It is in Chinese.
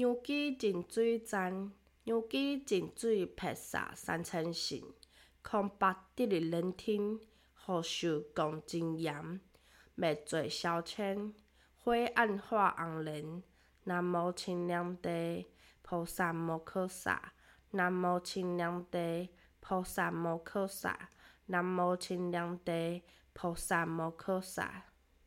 牛基净水站，牛基净水拍洒三千信，空白得日人听，何受共真严？灭罪消遣，灰暗化红莲。南无清凉地，菩萨摩诃萨。南无清凉地，菩萨摩诃萨。南无清凉地，菩萨摩诃萨。